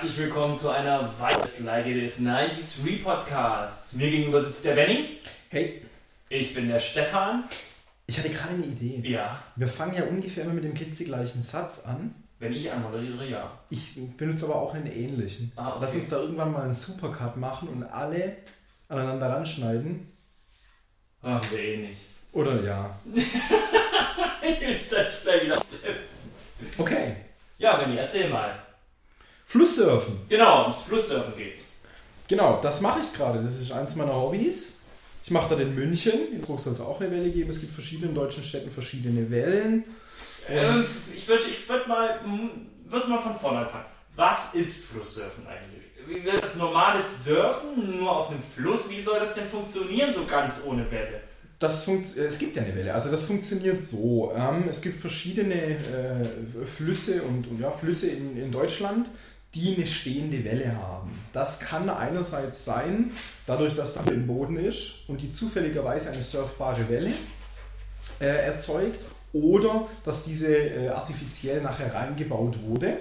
herzlich willkommen zu einer weiteren Leiche des 90s Re-Podcasts. Mir gegenüber sitzt der Benny. Hey, Ich bin der Stefan. ich hatte gerade eine Idee. Ja, Wir fangen ja ungefähr immer mit dem klitzegleichen Satz an. wenn ich anmoderiere, ja. Ich benutze aber auch einen ähnlichen. Ah, okay. Lass uns da irgendwann mal einen Supercut machen und alle aneinander ranschneiden. Machen wir eh nicht. Oder ja. Ich will das schnell wieder ausbremsen. Okay. Ja, Benny, erzähl mal. Flusssurfen. Genau, ums Flusssurfen geht's. Genau, das mache ich gerade. Das ist eins meiner Hobbys. Ich mache das in München. In Innsbruck soll es auch eine Welle geben. Es gibt verschiedene in deutschen Städten verschiedene Wellen. Ähm, ich würde ich würd mal, hm, würd mal von vorne anfangen. Was ist Flusssurfen eigentlich? Wie wird das normales Surfen nur auf einem Fluss? Wie soll das denn funktionieren, so ganz ohne Welle? Das funkt, äh, es gibt ja eine Welle. Also das funktioniert so. Ähm, es gibt verschiedene äh, Flüsse und, und ja, Flüsse in, in Deutschland, die eine stehende Welle haben. Das kann einerseits sein, dadurch, dass da im Boden ist und die zufälligerweise eine surfbare Welle äh, erzeugt, oder dass diese äh, artifiziell nachher reingebaut wurde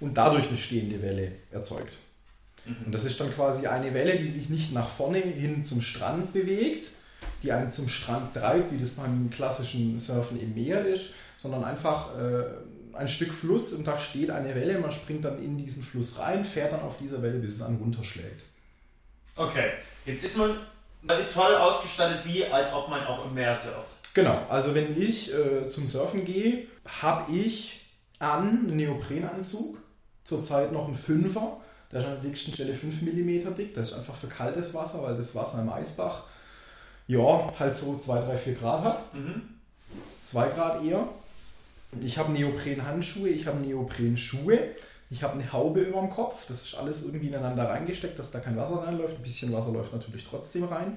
und dadurch eine stehende Welle erzeugt. Und das ist dann quasi eine Welle, die sich nicht nach vorne hin zum Strand bewegt, die einen zum Strand treibt, wie das beim klassischen Surfen im Meer ist, sondern einfach äh, ein Stück Fluss und da steht eine Welle, man springt dann in diesen Fluss rein, fährt dann auf dieser Welle, bis es einen runterschlägt. Okay, jetzt ist man, man ist voll ausgestattet, wie als ob man auch im Meer surft. Genau, also wenn ich äh, zum Surfen gehe, habe ich an einen Neoprenanzug, zurzeit noch ein Fünfer, der ist an der dicksten Stelle 5 mm dick, das ist einfach für kaltes Wasser, weil das Wasser im Eisbach ja halt so 2, 3, 4 Grad hat. Mhm. 2 Grad eher. Ich habe Neopren-Handschuhe, ich habe Neopren-Schuhe, ich habe eine Haube über dem Kopf. Das ist alles irgendwie ineinander reingesteckt, dass da kein Wasser reinläuft. Ein bisschen Wasser läuft natürlich trotzdem rein.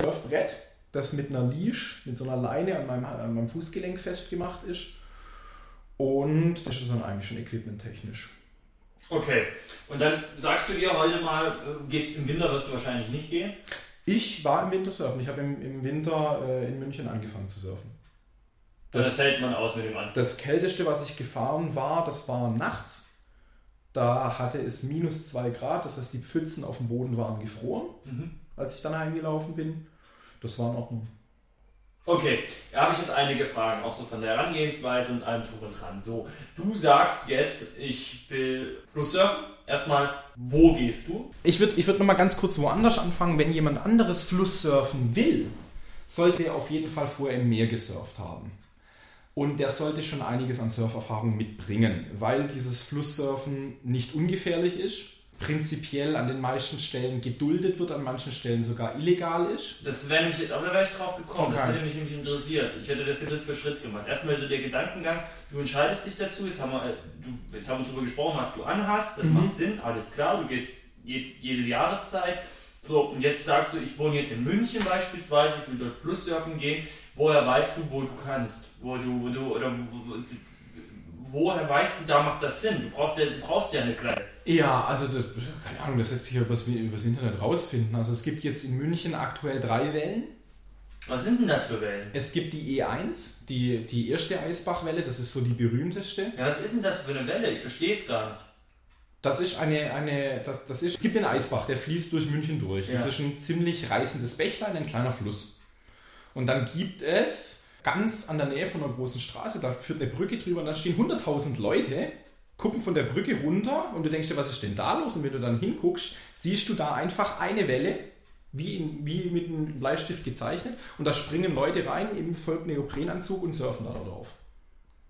Surfbrett, das mit einer Leash, mit so einer Leine an meinem, an meinem Fußgelenk festgemacht ist. Und das ist dann eigentlich schon equipmenttechnisch. Okay, und dann sagst du dir heute mal, äh, gehst im Winter wirst du wahrscheinlich nicht gehen. Ich war im Winter surfen. Ich habe im, im Winter äh, in München angefangen zu surfen. Das, Das- hält man aus mit dem Anzug. Das kälteste, was ich gefahren war, das war nachts. Da hatte es minus 2 Grad, das heißt die Pfützen auf dem Boden waren gefroren, Mhm. als ich dann heimgelaufen bin. Das war in Ordnung. Okay, da habe ich jetzt einige Fragen, auch so von der Herangehensweise und allem drum und dran. So, du sagst jetzt, ich will Flusssurfen. Erstmal, wo gehst du? Ich würde ich würd nochmal ganz kurz woanders anfangen. Wenn jemand anderes Flusssurfen will, sollte er auf jeden Fall vorher im Meer gesurft haben. Und der sollte schon einiges an Surferfahrung mitbringen, weil dieses Flusssurfen nicht ungefährlich ist, prinzipiell an den meisten Stellen geduldet wird, an manchen Stellen sogar illegal ist. Das wäre nämlich, da wäre ich drauf gekommen, das Okay. hätte mich nämlich interessiert. Ich hätte das jetzt Schritt für Schritt gemacht. Erstmal so der Gedankengang, du entscheidest dich dazu, jetzt haben wir, äh, du, jetzt haben wir darüber gesprochen, was du anhast, das Mhm. macht Sinn, alles klar, du gehst je, jede Jahreszeit. So, und jetzt sagst du, ich wohne jetzt in München beispielsweise, ich will dort Flusssurfen gehen. Woher weißt du, wo du kannst? Wo du, wo du, oder wo, wo- woher weißt du, da macht das Sinn? Du brauchst ja, du brauchst ja eine kleine. Ja, also das, keine Ahnung, das lässt sich ja übers, übers Internet rausfinden. Also es gibt jetzt in München aktuell drei Wellen. Was sind denn das für Wellen? Es gibt die E1, die, die erste Eisbachwelle, das ist so die berühmteste. Ja, was ist denn das für eine Welle? Ich verstehe es gar nicht. Das ist eine, eine das, das ist, es gibt den Eisbach, der fließt durch München durch. Das Ja. ist ein ziemlich reißendes Bächlein, ein kleiner Fluss. Und dann gibt es ganz an der Nähe von einer großen Straße, da führt eine Brücke drüber und da stehen 100.000 Leute, gucken von der Brücke runter und du denkst dir, was ist denn da los? Und wenn du dann hinguckst, siehst du da einfach eine Welle, wie, in, wie mit einem Bleistift gezeichnet und da springen Leute rein im volk Neoprenanzug und surfen da drauf.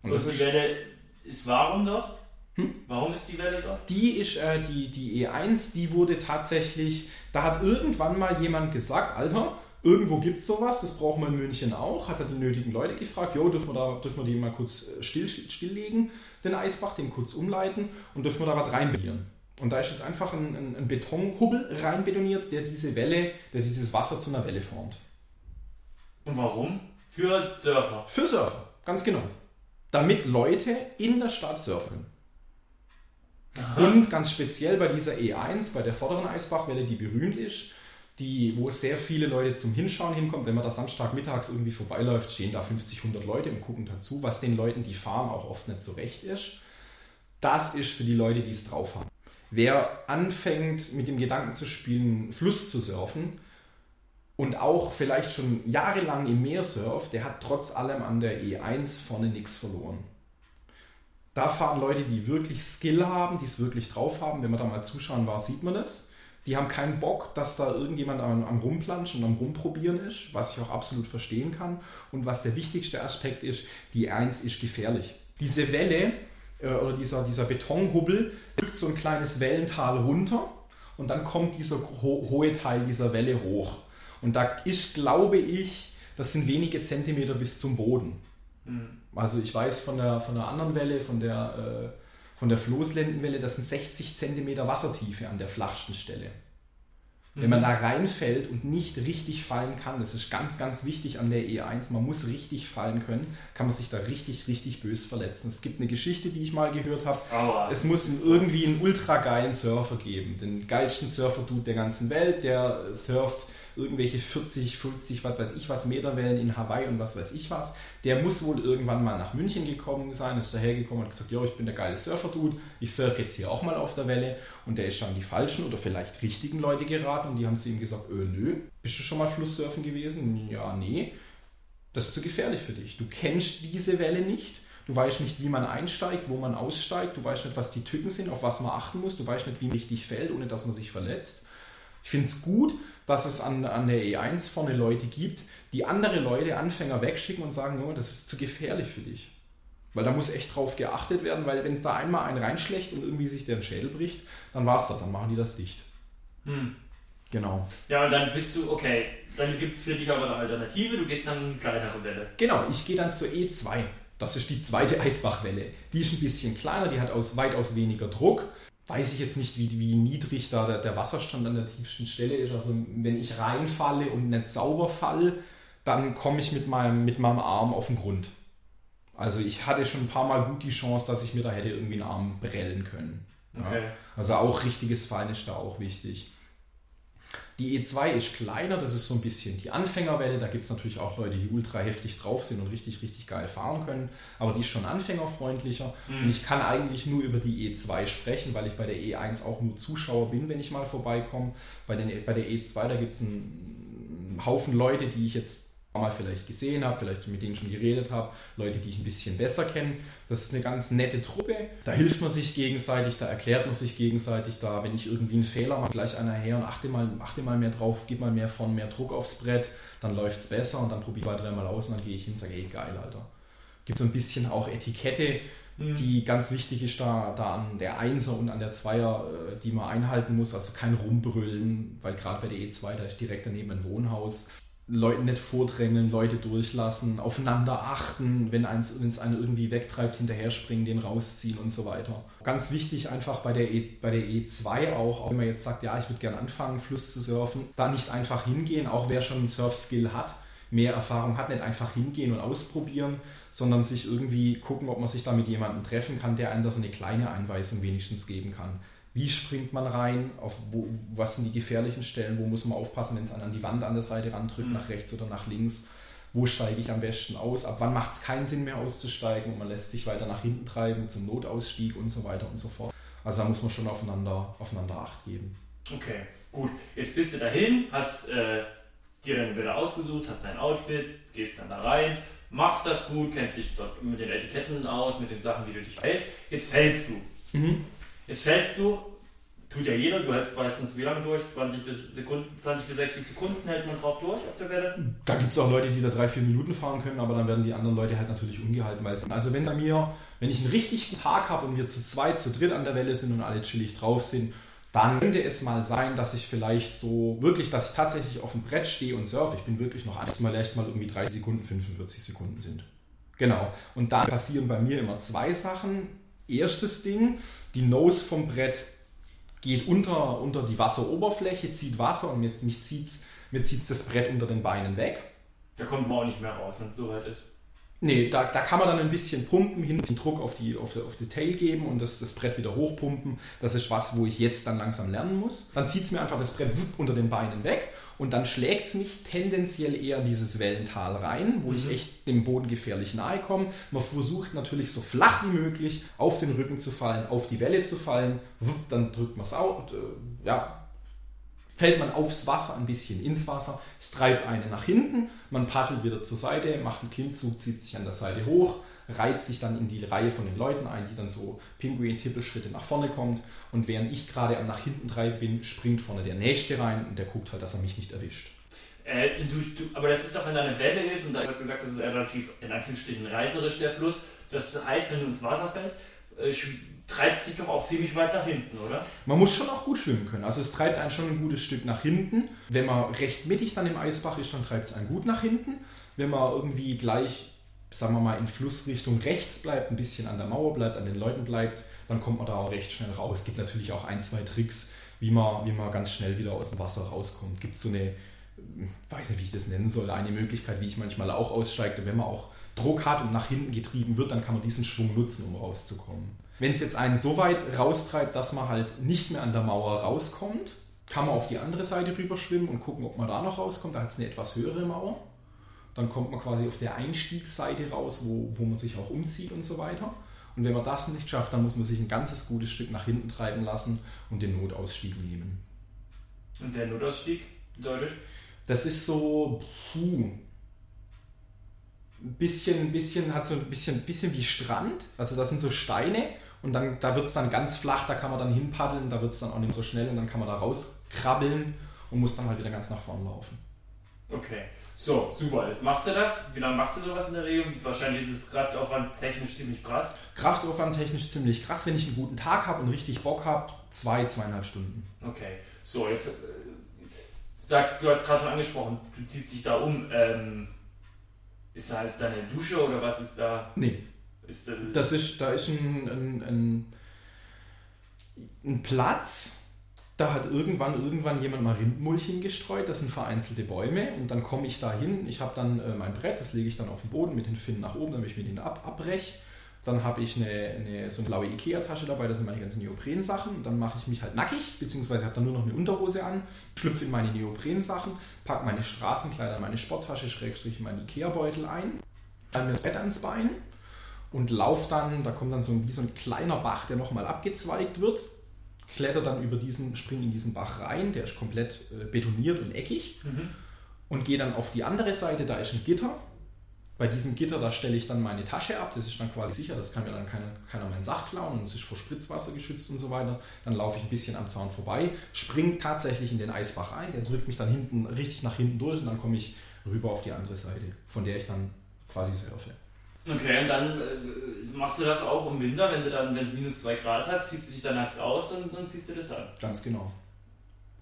Und Und das die Welle ist warum dort? Hm? Warum ist die Welle dort? Die ist äh, die, die E1, die wurde tatsächlich, da hat irgendwann mal jemand gesagt, Alter, irgendwo gibt es sowas, das brauchen wir in München auch, hat er die nötigen Leute gefragt, jo, dürfen wir, da, dürfen wir den mal kurz äh, still, stilllegen, den Eisbach, den kurz umleiten und dürfen wir da was reinbetonieren. Und da ist jetzt einfach ein, ein, ein Betonhubbel reinbetoniert, der diese Welle, der dieses Wasser zu einer Welle formt. Und warum? Für Surfer. Für Surfer, ganz genau. Damit Leute in der Stadt surfen. Und ganz speziell bei dieser E1, bei der vorderen Eisbachwelle, die berühmt ist, die, wo sehr viele Leute zum Hinschauen hinkommen, wenn man da Samstagmittags irgendwie vorbeiläuft, stehen da 50, 100 Leute und gucken dazu, was den Leuten, die fahren, auch oft nicht so recht ist. Das ist für die Leute, die es drauf haben. Wer anfängt mit dem Gedanken zu spielen, Fluss zu surfen und auch vielleicht schon jahrelang im Meer surft, der hat trotz allem an der E1 vorne nichts verloren. Da fahren Leute, die wirklich Skill haben, die es wirklich drauf haben. Wenn man da mal zuschauen war, sieht man das. Die haben keinen Bock, dass da irgendjemand am, am Rumplanschen und am Rumprobieren ist, was ich auch absolut verstehen kann. Und was der wichtigste Aspekt ist, die 1 ist gefährlich. Diese Welle äh, oder dieser, dieser Betonhubbel drückt so ein kleines Wellental runter und dann kommt dieser ho hohe Teil dieser Welle hoch. Und da ist, glaube ich, das sind wenige Zentimeter bis zum Boden. Mhm. Also ich weiß von der, von der anderen Welle, von der äh, von der Floßlendenwelle, das sind 60 cm Wassertiefe an der flachsten Stelle. Wenn man mhm. da reinfällt und nicht richtig fallen kann, das ist ganz, ganz wichtig an der E1, man muss richtig fallen können, kann man sich da richtig, richtig bös verletzen. Es gibt eine Geschichte, die ich mal gehört habe. Aua, es muss irgendwie einen ultra geilen Surfer geben, den geilsten Surfer-Dude der ganzen Welt, der surft irgendwelche 40, 50, was weiß ich was Meterwellen in Hawaii und was weiß ich was. Der muss wohl irgendwann mal nach München gekommen sein, ist dahergekommen und gesagt, ja, ich bin der geile Surfer-Dude, ich surfe jetzt hier auch mal auf der Welle. Und der ist schon die falschen oder vielleicht richtigen Leute geraten und die haben zu ihm gesagt, öh, nö, bist du schon mal Flusssurfen gewesen? Ja, nee. Das ist zu gefährlich für dich. Du kennst diese Welle nicht. Du weißt nicht, wie man einsteigt, wo man aussteigt. Du weißt nicht, was die Tücken sind, auf was man achten muss. Du weißt nicht, wie richtig fällt, ohne dass man sich verletzt. Ich finde es gut, dass es an, an der E1 vorne Leute gibt, die andere Leute, Anfänger wegschicken und sagen, das ist zu gefährlich für dich. Weil da muss echt drauf geachtet werden, weil wenn es da einmal einen reinschlägt und irgendwie sich der Schädel bricht, dann war es das, dann machen die das dicht. Hm. Genau. Ja, und dann bist du, okay, dann gibt es für dich aber eine Alternative, du gehst dann eine kleinere Welle. Genau, ich gehe dann zur E2. Das ist die zweite Eisbachwelle. Die ist ein bisschen kleiner, die hat aus, weitaus weniger Druck weiß ich jetzt nicht, wie, wie niedrig da der, der, Wasserstand an der tiefsten Stelle ist. Also wenn ich reinfalle und nicht sauber falle, dann komme ich mit meinem, mit meinem Arm auf den Grund. Also ich hatte schon ein paar Mal gut die Chance, dass ich mir da hätte irgendwie einen Arm brellen können. Okay. Ja? Also auch richtiges Fallen ist da auch wichtig. Die E2 ist kleiner, das ist so ein bisschen die Anfängerwelle. Da gibt es natürlich auch Leute, die ultra heftig drauf sind und richtig, richtig geil fahren können. Aber die ist schon anfängerfreundlicher. Mhm. Und ich kann eigentlich nur über die E2 sprechen, weil ich bei der E1 auch nur Zuschauer bin, wenn ich mal vorbeikomme. Bei, bei der E2, da gibt es einen Haufen Leute, die ich jetzt mal vielleicht gesehen habe, vielleicht mit denen schon geredet habe, Leute, die ich ein bisschen besser kenne. Das ist eine ganz nette Truppe. Da hilft man sich gegenseitig, da erklärt man sich gegenseitig. Da, wenn ich irgendwie einen Fehler mache, gleich einer her und achte mal, achte mal mehr drauf, gib mal mehr von, mehr Druck aufs Brett, dann läuft es besser und dann probiere ich zwei, dreimal aus und dann gehe ich hin und sage, ey, geil, Alter. Gibt so ein bisschen auch Etikette, mhm. die ganz wichtig ist da, da an der Einser und an der Zweier, äh, die man einhalten muss. Also kein Rumbrüllen, weil gerade bei der E2, da ist direkt daneben ein Wohnhaus. Leuten nicht vordrängeln, Leute durchlassen, aufeinander achten, wenn eins es einen irgendwie wegtreibt, hinterher springen, den rausziehen und so weiter. Ganz wichtig einfach bei der, e, bei der E2 auch, auch wenn man jetzt sagt, ja, ich würde gerne anfangen, Fluss zu surfen, da nicht einfach hingehen, auch wer schon einen Surf-Skill hat, mehr Erfahrung hat, nicht einfach hingehen und ausprobieren, sondern sich irgendwie gucken, ob man sich da mit jemandem treffen kann, der einem da so eine kleine Einweisung wenigstens geben kann wie springt man rein, auf wo, was sind die gefährlichen Stellen, wo muss man aufpassen, wenn es an die Wand an der Seite randrückt, mhm. nach rechts oder nach links, wo steige ich am besten aus, ab wann macht es keinen Sinn mehr auszusteigen und man lässt sich weiter nach hinten treiben zum Notausstieg und so weiter und so fort. Also da muss man schon aufeinander, aufeinander Acht geben. Okay, gut. Jetzt bist du dahin, hast äh, dir deine Bilder ausgesucht, hast dein Outfit, gehst dann da rein, machst das gut, kennst dich dort mit den Etiketten aus, mit den Sachen, wie du dich hältst. Jetzt fällst du. Mhm. Jetzt fällst du, tut ja jeder, du hältst meistens wie lange durch? 20 bis, Sekunden, 20 bis 60 Sekunden hält man drauf durch auf der Welle? Da gibt es auch Leute, die da drei, vier Minuten fahren können, aber dann werden die anderen Leute halt natürlich ungehalten. Weil also wenn bei mir, wenn ich einen richtigen Tag habe und wir zu zweit, zu dritt an der Welle sind und alle chillig drauf sind, dann könnte es mal sein, dass ich vielleicht so wirklich, dass ich tatsächlich auf dem Brett stehe und surfe. Ich bin wirklich noch anders, mal echt mal irgendwie 30 Sekunden, 45 Sekunden sind. Genau. Und dann passieren bei mir immer zwei Sachen. Erstes Ding, die Nose vom Brett geht unter, unter die Wasseroberfläche, zieht Wasser und mir, mich zieht mir zieht's das Brett unter den Beinen weg. Da kommt man auch nicht mehr raus, wenn es so weit ist. Nee, da, da kann man dann ein bisschen pumpen, hinten Druck auf die, auf, auf die Tail geben und das, das Brett wieder hochpumpen. Das ist was, wo ich jetzt dann langsam lernen muss. Dann zieht es mir einfach das Brett unter den Beinen weg und dann schlägt es mich tendenziell eher in dieses Wellental rein, wo mhm. ich echt dem Boden gefährlich nahe komme. Man versucht natürlich so flach wie möglich auf den Rücken zu fallen, auf die Welle zu fallen. Dann drückt man es out, äh, ja, fällt man aufs Wasser, ein bisschen ins Wasser, es treibt einen nach hinten, man paddelt wieder zur Seite, macht einen Klimmzug, zieht sich an der Seite hoch, reiht sich dann in die Reihe von den Leuten ein, die dann so Pinguin-Tippelschritte nach vorne kommt und während ich gerade am nach hinten treiben bin, springt vorne der Nächste rein und der guckt halt, dass er mich nicht erwischt. Äh, du, du, aber das ist doch, wenn da eine Welle ist und da hast gesagt, das ist relativ in Anführungsstrichen reißerisch der Fluss. Das heißt, wenn du ins Wasser fällst, äh, treibt sich doch auch ziemlich weit nach hinten, oder? Man muss schon auch gut schwimmen können. Also es treibt einen schon ein gutes Stück nach hinten. Wenn man recht mittig dann im Eisbach ist, dann treibt es einen gut nach hinten. Wenn man irgendwie gleich, sagen wir mal, in Flussrichtung rechts bleibt, ein bisschen an der Mauer bleibt, an den Leuten bleibt, dann kommt man da auch recht schnell raus. Es gibt natürlich auch ein, zwei Tricks, wie man, wie man ganz schnell wieder aus dem Wasser rauskommt. Gibt so eine, weiß nicht, wie ich das nennen soll, eine Möglichkeit, wie ich manchmal auch aussteige, wenn man auch Druck hat und nach hinten getrieben wird, dann kann man diesen Schwung nutzen, um rauszukommen. Wenn es jetzt einen so weit raustreibt, dass man halt nicht mehr an der Mauer rauskommt, kann man auf die andere Seite rüber schwimmen und gucken, ob man da noch rauskommt. Da hat es eine etwas höhere Mauer. Dann kommt man quasi auf der Einstiegsseite raus, wo, wo man sich auch umzieht und so weiter. Und wenn man das nicht schafft, dann muss man sich ein ganzes gutes Stück nach hinten treiben lassen und den Notausstieg nehmen. Und der Notausstieg bedeutet? Das ist so, puh, ein bisschen, bisschen, hat so ein bisschen, bisschen wie Strand. Also das sind so Steine und dann, da wird es dann ganz flach, da kann man dann hinpaddeln, da wird es dann auch nicht so schnell und dann kann man da rauskrabbeln und muss dann halt wieder ganz nach vorne laufen. Okay, so, super. Jetzt machst du das. Wie lange machst du sowas in der Regel? Wahrscheinlich ist es Kraftaufwand technisch ziemlich krass. Kraftaufwand technisch ziemlich krass. Wenn ich einen guten Tag habe und richtig Bock habe, zwei, zweieinhalb Stunden. Okay, so, jetzt äh, sagst du, hast gerade schon angesprochen, du ziehst dich da um. Ähm, ist da jetzt deine Dusche oder was ist da? Nee, ist, äh, das ist, da ist ein, ein, ein, ein Platz, da hat irgendwann irgendwann jemand mal Rindmulch hingestreut, das sind vereinzelte Bäume und dann komme ich da hin, ich habe dann äh, mein Brett, das lege ich dann auf den Boden mit den Finnen nach oben, damit ich mir den ab, abbreche. Dann habe ich eine, eine, so eine blaue Ikea-Tasche dabei, da sind meine ganzen Neopren-Sachen. Dann mache ich mich halt nackig, beziehungsweise habe dann nur noch eine Unterhose an, schlüpfe in meine Neopren-Sachen, packe meine Straßenkleider, meine Sporttasche, Schrägstrich meinen Ikea-Beutel ein, dann mir das Bett ans Bein, und laufe dann, da kommt dann so ein, wie so ein kleiner Bach, der nochmal abgezweigt wird, kletter dann über diesen, springe in diesen Bach rein, der ist komplett äh, betoniert und eckig mhm. und gehe dann auf die andere Seite, da ist ein Gitter. Bei diesem Gitter, da stelle ich dann meine Tasche ab, das ist dann quasi sicher, das kann mir dann keiner, keiner mein Sach klauen und es ist vor Spritzwasser geschützt und so weiter. Dann laufe ich ein bisschen am Zaun vorbei, springe tatsächlich in den Eisbach ein, der drückt mich dann hinten richtig nach hinten durch und dann komme ich rüber auf die andere Seite, von der ich dann quasi surfe. Okay, und dann äh, machst du das auch im Winter, wenn du dann, wenn es minus 2 Grad hat, ziehst du dich dann nackt aus und dann ziehst du das an. Ganz genau.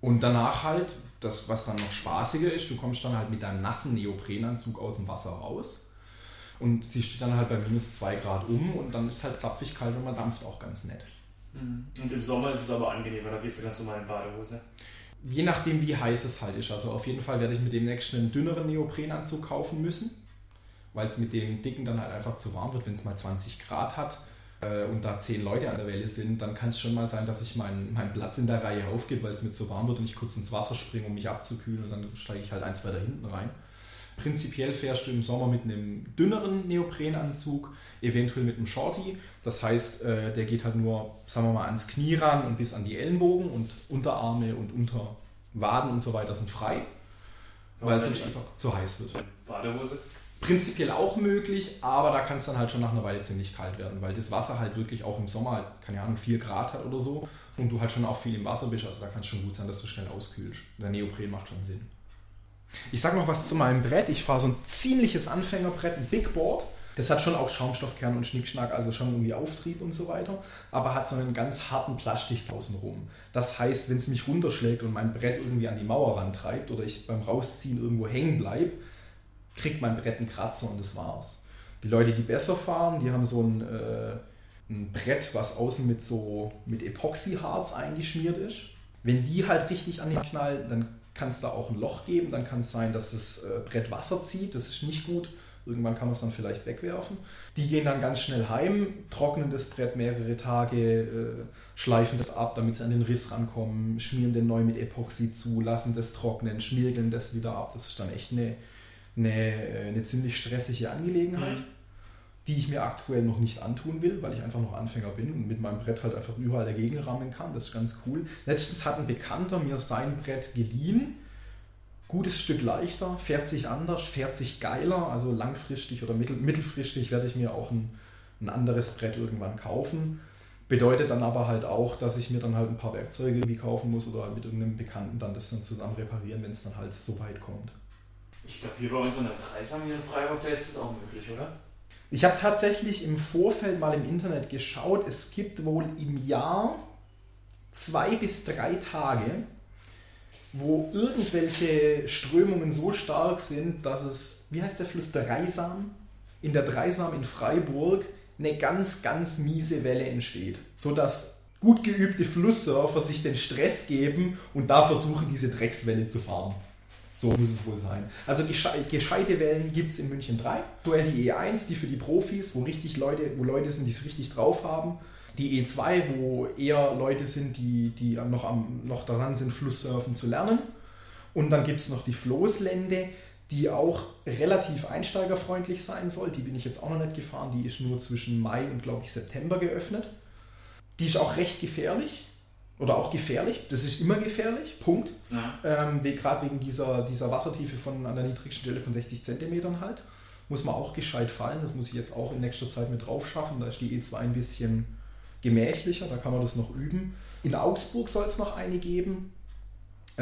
Und danach halt, das, was dann noch spaßiger ist, du kommst dann halt mit deinem nassen Neoprenanzug aus dem Wasser raus und ziehst dann halt bei minus 2 Grad um und dann ist halt zapfig kalt und man dampft auch ganz nett. Mhm. Und im Sommer ist es aber angenehmer, da gehst du ganz normal in Badehose. Je nachdem, wie heiß es halt ist. Also auf jeden Fall werde ich mit dem nächsten einen dünneren Neoprenanzug kaufen müssen weil es mit dem Dicken dann halt einfach zu warm wird, wenn es mal 20 Grad hat äh, und da 10 Leute an der Welle sind, dann kann es schon mal sein, dass ich meinen mein Platz in der Reihe aufgebe, weil es mir zu warm wird und ich kurz ins Wasser springe, um mich abzukühlen und dann steige ich halt eins weiter hinten rein. Prinzipiell fährst du im Sommer mit einem dünneren Neoprenanzug, eventuell mit einem Shorty. Das heißt, äh, der geht halt nur, sagen wir mal, ans Knie ran und bis an die Ellenbogen und Unterarme und Unterwaden und so weiter sind frei, weil es nicht einfach zu heiß wird. Badehose? prinzipiell auch möglich, aber da kann es dann halt schon nach einer Weile ziemlich kalt werden, weil das Wasser halt wirklich auch im Sommer, halt, keine Ahnung, 4 Grad hat oder so und du halt schon auch viel im Wasser bist, also da kann es schon gut sein, dass du schnell auskühlst. Der Neopren macht schon Sinn. Ich sag noch was zu meinem Brett. Ich fahre so ein ziemliches Anfängerbrett, ein Big Board. Das hat schon auch Schaumstoffkern und Schnickschnack, also schon irgendwie Auftrieb und so weiter, aber hat so einen ganz harten Plastik außenrum. Das heißt, wenn es mich runterschlägt und mein Brett irgendwie an die Mauer rantreibt oder ich beim Rausziehen irgendwo hängen bleibe, kriegt mein Brett einen Kratzer und das war's. Die Leute, die besser fahren, die haben so ein, äh, ein Brett, was außen mit so mit Epoxyharz eingeschmiert ist. Wenn die halt richtig an den knallen, dann kann es da auch ein Loch geben. Dann kann es sein, dass das äh, Brett Wasser zieht. Das ist nicht gut. Irgendwann kann man es dann vielleicht wegwerfen. Die gehen dann ganz schnell heim, trocknen das Brett mehrere Tage, äh, schleifen das ab, damit sie an den Riss rankommen, schmieren den neu mit Epoxy zu, lassen das trocknen, schmirgeln das wieder ab. Das ist dann echt eine, eine, äh, eine ziemlich stressige Angelegenheit. Mhm die ich mir aktuell noch nicht antun will, weil ich einfach noch Anfänger bin und mit meinem Brett halt einfach überall dagegen rammen kann. Das ist ganz cool. Letztens hat ein Bekannter mir sein Brett geliehen. Gutes Stück leichter, fährt sich anders, fährt sich geiler. Also langfristig oder mittel, mittelfristig werde ich mir auch ein, ein anderes Brett irgendwann kaufen. Bedeutet dann aber halt auch, dass ich mir dann halt ein paar Werkzeuge irgendwie kaufen muss oder mit irgendeinem Bekannten dann das dann zusammen reparieren, wenn es dann halt so weit kommt. Ich glaube, hier bei uns an der Kreisheim hier in Freiburg, da ist das auch möglich, oder? Ich habe tatsächlich im Vorfeld mal im Internet geschaut. Es gibt wohl im Jahr zwei bis drei Tage, wo irgendwelche Strömungen so stark sind, dass es, wie heißt der Fluss, Dreisam? In der Dreisam in Freiburg eine ganz, ganz miese Welle entsteht, sodass gut geübte Flusssurfer sich den Stress geben und da versuchen, diese Dreckswelle zu fahren. So muss es wohl sein. Also gescheite Wellen gibt es in München 3. Duell die E1, die für die Profis, wo richtig Leute, wo Leute sind, die es richtig drauf haben. Die E2, wo eher Leute sind, die, die noch, am, noch daran sind, Flusssurfen zu lernen. Und dann gibt es noch die Floßlände, die auch relativ einsteigerfreundlich sein soll. Die bin ich jetzt auch noch nicht gefahren. Die ist nur zwischen Mai und, glaube ich, September geöffnet. Die ist auch recht gefährlich oder auch gefährlich. Das ist immer gefährlich, Punkt. Ja. Ähm, Gerade wegen dieser, dieser Wassertiefe von an der niedrigsten Stelle von 60 cm halt. Muss man auch gescheit fallen. Das muss ich jetzt auch in nächster Zeit mit drauf schaffen. Da ist die E2 ein bisschen gemächlicher, da kann man das noch üben. In Augsburg soll es noch eine geben.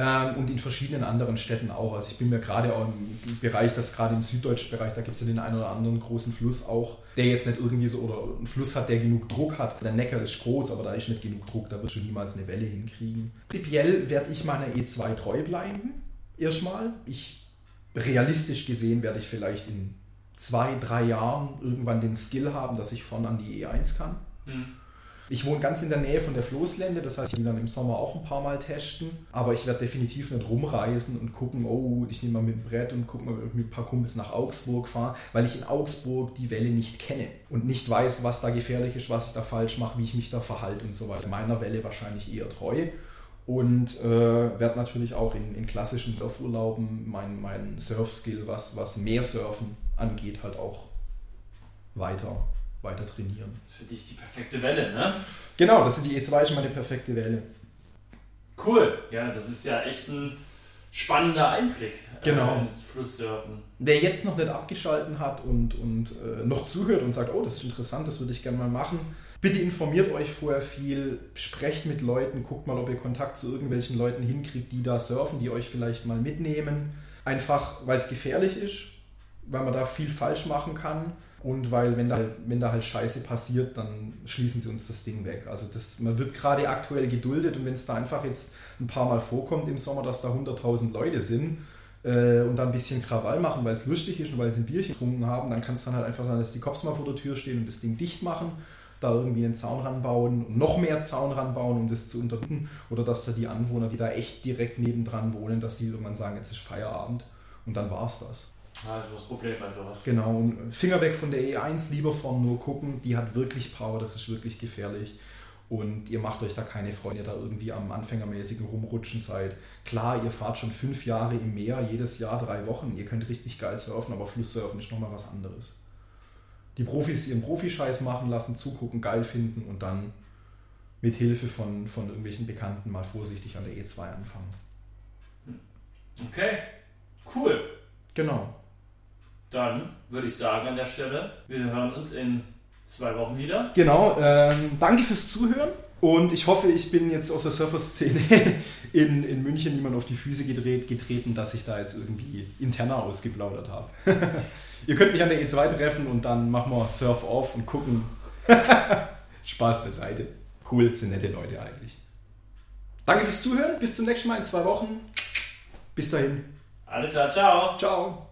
Ähm, und in verschiedenen anderen Städten auch. Also ich bin mir gerade auch im Bereich, das gerade im süddeutschen Bereich, da gibt es ja den einen oder anderen großen Fluss auch, der jetzt nicht irgendwie so, oder einen Fluss hat, der genug Druck hat. Der Neckar ist groß, aber da ist nicht genug Druck, da wird schon niemals eine Welle hinkriegen. Prinzipiell werde ich meiner E2 treu bleiben. Erstmal. Ich, realistisch gesehen werde ich vielleicht in zwei, drei Jahren irgendwann den Skill haben, dass ich von an die E1 kann. Mhm. Ich wohne ganz in der Nähe von der Floßlände, das heißt, ich will dann im Sommer auch ein paar Mal testen. Aber ich werde definitiv nicht rumreisen und gucken, oh, ich nehme mal mit dem Brett und gucke mal mit ein paar Kumpels nach Augsburg fahren, weil ich in Augsburg die Welle nicht kenne und nicht weiß, was da gefährlich ist, was ich da falsch mache, wie ich mich da verhalte und so weiter. Meiner Welle wahrscheinlich eher treu und äh, werde natürlich auch in, in klassischen Surfurlauben mein, mein Surf-Skill, was, was Meersurfen angeht, halt auch weiter weiter trainieren. Das ist für dich die perfekte Welle, ne? Genau, das ist die E2 schon mal die perfekte Welle. Cool, ja, das ist ja echt ein spannender Einblick äh, genau. äh, ins Flusssurfen. Wer jetzt noch nicht abgeschalten hat und, und äh, noch zuhört und sagt, oh, das ist interessant, das würde ich gerne mal machen, bitte informiert euch vorher viel, sprecht mit Leuten, guckt mal, ob ihr Kontakt zu irgendwelchen Leuten hinkriegt, die da surfen, die euch vielleicht mal mitnehmen. Einfach, weil es gefährlich ist, weil man da viel falsch machen kann und weil, wenn da, wenn da halt Scheiße passiert, dann schließen sie uns das Ding weg. Also das, man wird gerade aktuell geduldet und wenn es da einfach jetzt ein paar Mal vorkommt im Sommer, dass da 100.000 Leute sind äh, und da ein bisschen Krawall machen, weil es lustig ist und weil sie ein Bierchen getrunken haben, dann kann es dann halt einfach sein, dass die Cops mal vor der Tür stehen und das Ding dicht machen, da irgendwie einen Zaun ranbauen und noch mehr Zaun ranbauen, um das zu unterdrücken. Oder dass da die Anwohner, die da echt direkt nebendran wohnen, dass die irgendwann sagen, jetzt ist Feierabend und dann war es das. Ah, ist das Problem bei sowas. Genau, Finger weg von der E1, lieber vorn nur gucken, die hat wirklich Power, das ist wirklich gefährlich. Und ihr macht euch da keine Freunde, da irgendwie am anfängermäßigen Rumrutschen seid. Klar, ihr fahrt schon fünf Jahre im Meer, jedes Jahr drei Wochen. Ihr könnt richtig geil surfen, aber Flusssurfen ist nochmal was anderes. Die Profis ihren Profischeiß machen lassen, zugucken, geil finden und dann mit Hilfe von, von irgendwelchen Bekannten mal vorsichtig an der E2 anfangen. Okay, cool. Genau. Dann würde ich sagen an der Stelle, wir hören uns in zwei Wochen wieder. Genau, ähm, danke fürs Zuhören und ich hoffe, ich bin jetzt aus der Surfer-Szene in, in München niemand auf die Füße gedreht, getreten, dass ich da jetzt irgendwie interner ausgeplaudert habe. Ihr könnt mich an der E2 treffen und dann machen wir Surf off und gucken. Spaß beiseite. Cool, sind nette Leute eigentlich. Danke fürs Zuhören, bis zum nächsten Mal in zwei Wochen. Bis dahin. Alles klar, ciao. Ciao.